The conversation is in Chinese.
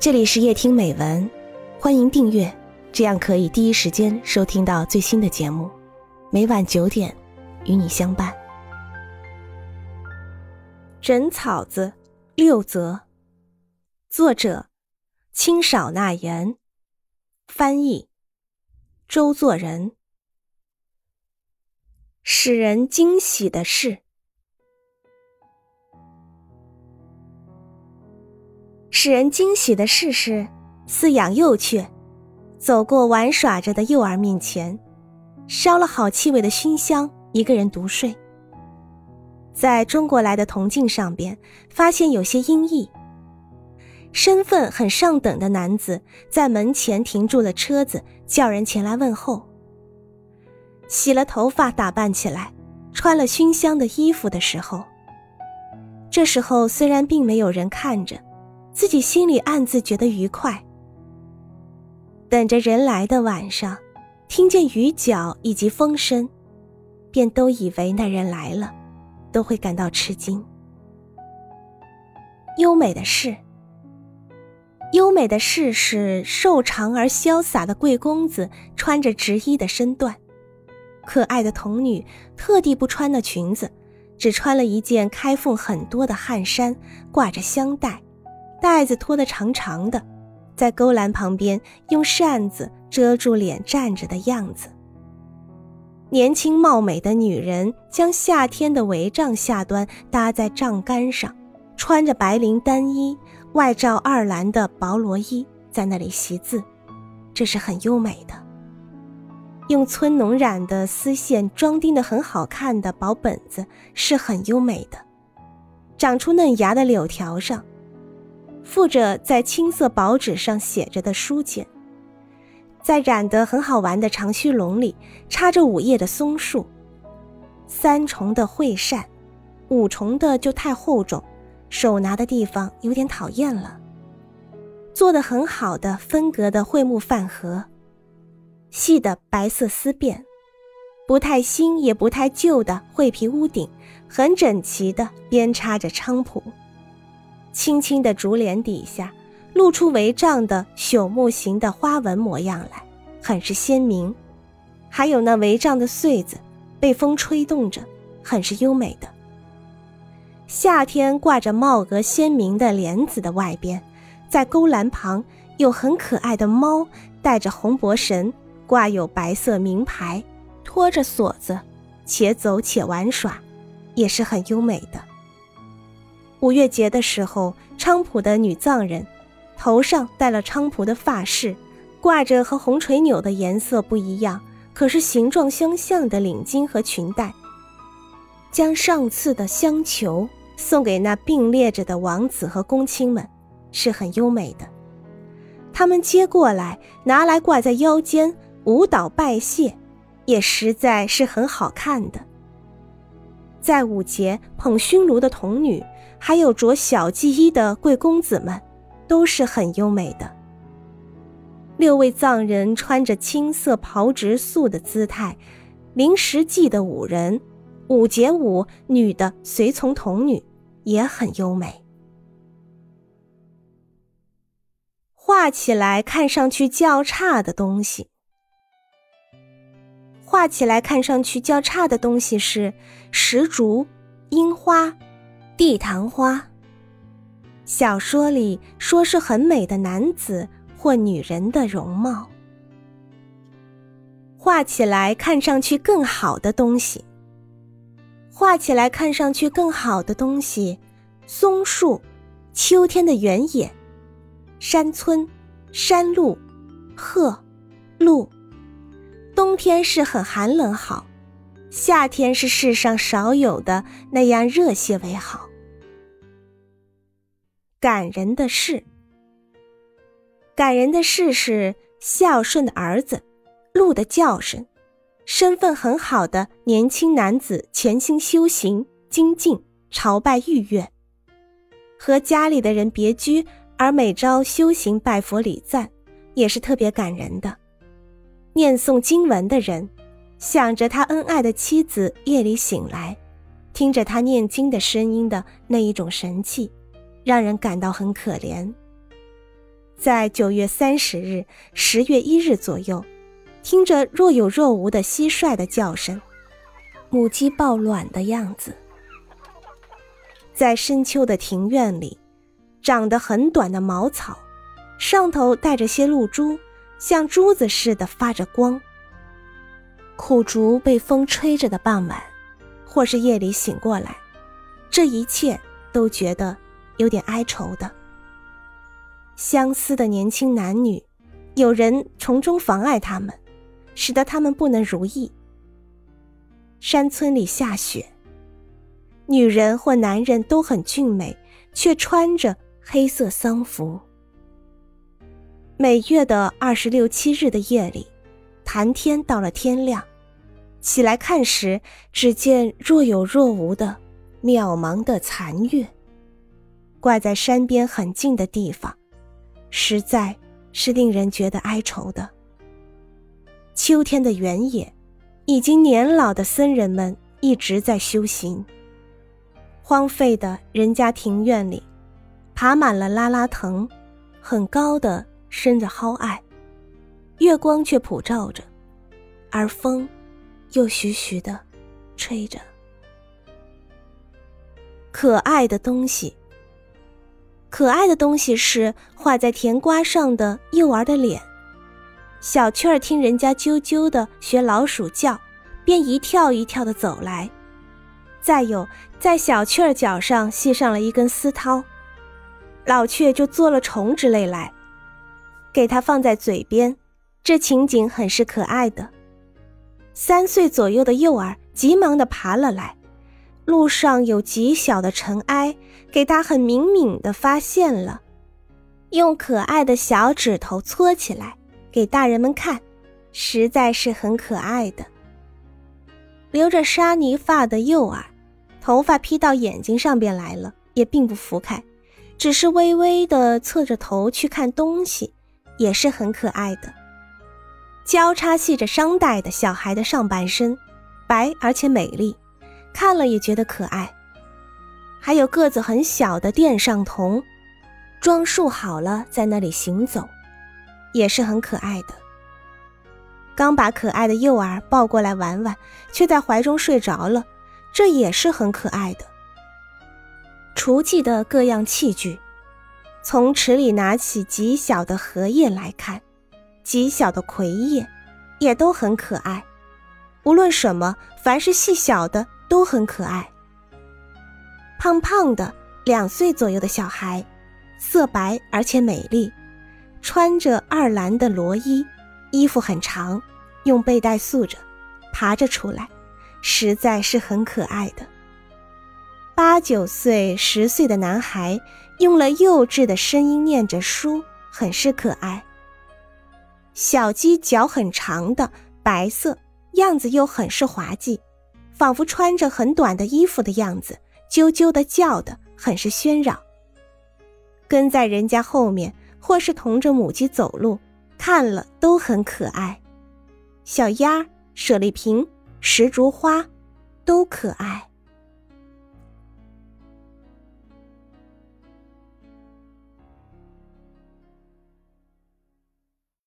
这里是夜听美文，欢迎订阅，这样可以第一时间收听到最新的节目。每晚九点，与你相伴。枕草子六则，作者：清少纳言，翻译：周作人。使人惊喜的是。使人惊喜的事是，饲养幼雀，走过玩耍着的幼儿面前，烧了好气味的熏香，一个人独睡。在中国来的铜镜上边，发现有些阴翳。身份很上等的男子在门前停住了车子，叫人前来问候。洗了头发，打扮起来，穿了熏香的衣服的时候，这时候虽然并没有人看着。自己心里暗自觉得愉快。等着人来的晚上，听见雨脚以及风声，便都以为那人来了，都会感到吃惊。优美的事，优美的事是瘦长而潇洒的贵公子穿着直衣的身段，可爱的童女特地不穿那裙子，只穿了一件开缝很多的汗衫，挂着香带。带子拖得长长的，在勾栏旁边用扇子遮住脸站着的样子。年轻貌美的女人将夏天的帷帐下端搭在帐杆上，穿着白绫单衣，外罩二蓝的薄罗衣，在那里习字，这是很优美的。用村农染的丝线装订的很好看的薄本子是很优美的，长出嫩芽的柳条上。附着在青色薄纸上写着的书简，在染得很好玩的长须笼里插着五叶的松树，三重的会扇，五重的就太厚重，手拿的地方有点讨厌了。做的很好的分隔的桧木饭盒，细的白色丝辫，不太新也不太旧的桧皮屋顶，很整齐的边插着菖蒲。青青的竹帘底下，露出帷帐的朽木形的花纹模样来，很是鲜明。还有那帷帐的穗子，被风吹动着，很是优美的。夏天挂着帽额鲜明的帘子的外边，在勾栏旁有很可爱的猫，带着红脖绳，挂有白色名牌，拖着锁子，且走且玩耍，也是很优美的。五月节的时候，菖蒲的女藏人头上戴了菖蒲的发饰，挂着和红垂纽的颜色不一样，可是形状相像的领巾和裙带，将上次的香球送给那并列着的王子和公卿们，是很优美的。他们接过来，拿来挂在腰间，舞蹈拜谢，也实在是很好看的。在五节捧熏炉的童女。还有着小祭衣的贵公子们，都是很优美的。六位藏人穿着青色袍直素的姿态，临时记的五人，五节舞女的随从童女，也很优美。画起来看上去较差的东西，画起来看上去较差的东西是石竹、樱花。地堂花。小说里说是很美的男子或女人的容貌，画起来看上去更好的东西。画起来看上去更好的东西，松树，秋天的原野，山村，山路，鹤，鹿。冬天是很寒冷好，夏天是世上少有的那样热些为好。感人的事，感人的事是孝顺的儿子，鹿的叫声，身份很好的年轻男子潜心修行精进朝拜御愿，和家里的人别居，而每朝修行拜佛礼赞，也是特别感人的。念诵经文的人，想着他恩爱的妻子夜里醒来，听着他念经的声音的那一种神气。让人感到很可怜。在九月三十日、十月一日左右，听着若有若无的蟋蟀的叫声，母鸡抱卵的样子。在深秋的庭院里，长得很短的茅草，上头带着些露珠，像珠子似的发着光。苦竹被风吹着的傍晚，或是夜里醒过来，这一切都觉得有点哀愁的。相思的年轻男女，有人从中妨碍他们，使得他们不能如意。山村里下雪，女人或男人都很俊美，却穿着黑色丧服。每月的二十六七日的夜里，谈天到了天亮，起来看时，只见若有若无的渺茫的残月，挂在山边很近的地方。实在是令人觉得哀愁的。秋天的原野，已经年老的僧人们一直在修行。荒废的人家庭院里，爬满了拉拉藤，很高的生着蒿艾，月光却普照着，而风又徐徐的吹着。可爱的东西。可爱的东西是画在甜瓜上的幼儿的脸，小雀儿听人家啾啾的学老鼠叫，便一跳一跳的走来。再有，在小雀儿脚上系上了一根丝绦，老雀就做了虫之类来，给它放在嘴边，这情景很是可爱的。三岁左右的幼儿急忙的爬了来。路上有极小的尘埃，给他很敏敏的发现了，用可爱的小指头搓起来给大人们看，实在是很可爱的。留着沙泥发的幼儿，头发披到眼睛上边来了，也并不拂开，只是微微的侧着头去看东西，也是很可爱的。交叉系着商带的小孩的上半身，白而且美丽。看了也觉得可爱，还有个子很小的殿上童，装束好了在那里行走，也是很可爱的。刚把可爱的幼儿抱过来玩玩，却在怀中睡着了，这也是很可爱的。厨具的各样器具，从池里拿起极小的荷叶来看，极小的葵叶，也都很可爱。无论什么，凡是细小的。都很可爱。胖胖的两岁左右的小孩，色白而且美丽，穿着二蓝的罗衣，衣服很长，用背带束着，爬着出来，实在是很可爱的。八九岁、十岁的男孩，用了幼稚的声音念着书，很是可爱。小鸡脚很长的，白色，样子又很是滑稽。仿佛穿着很短的衣服的样子，啾啾的叫的，很是喧嚷。跟在人家后面，或是同着母鸡走路，看了都很可爱。小鸭、舍利瓶、石竹花，都可爱。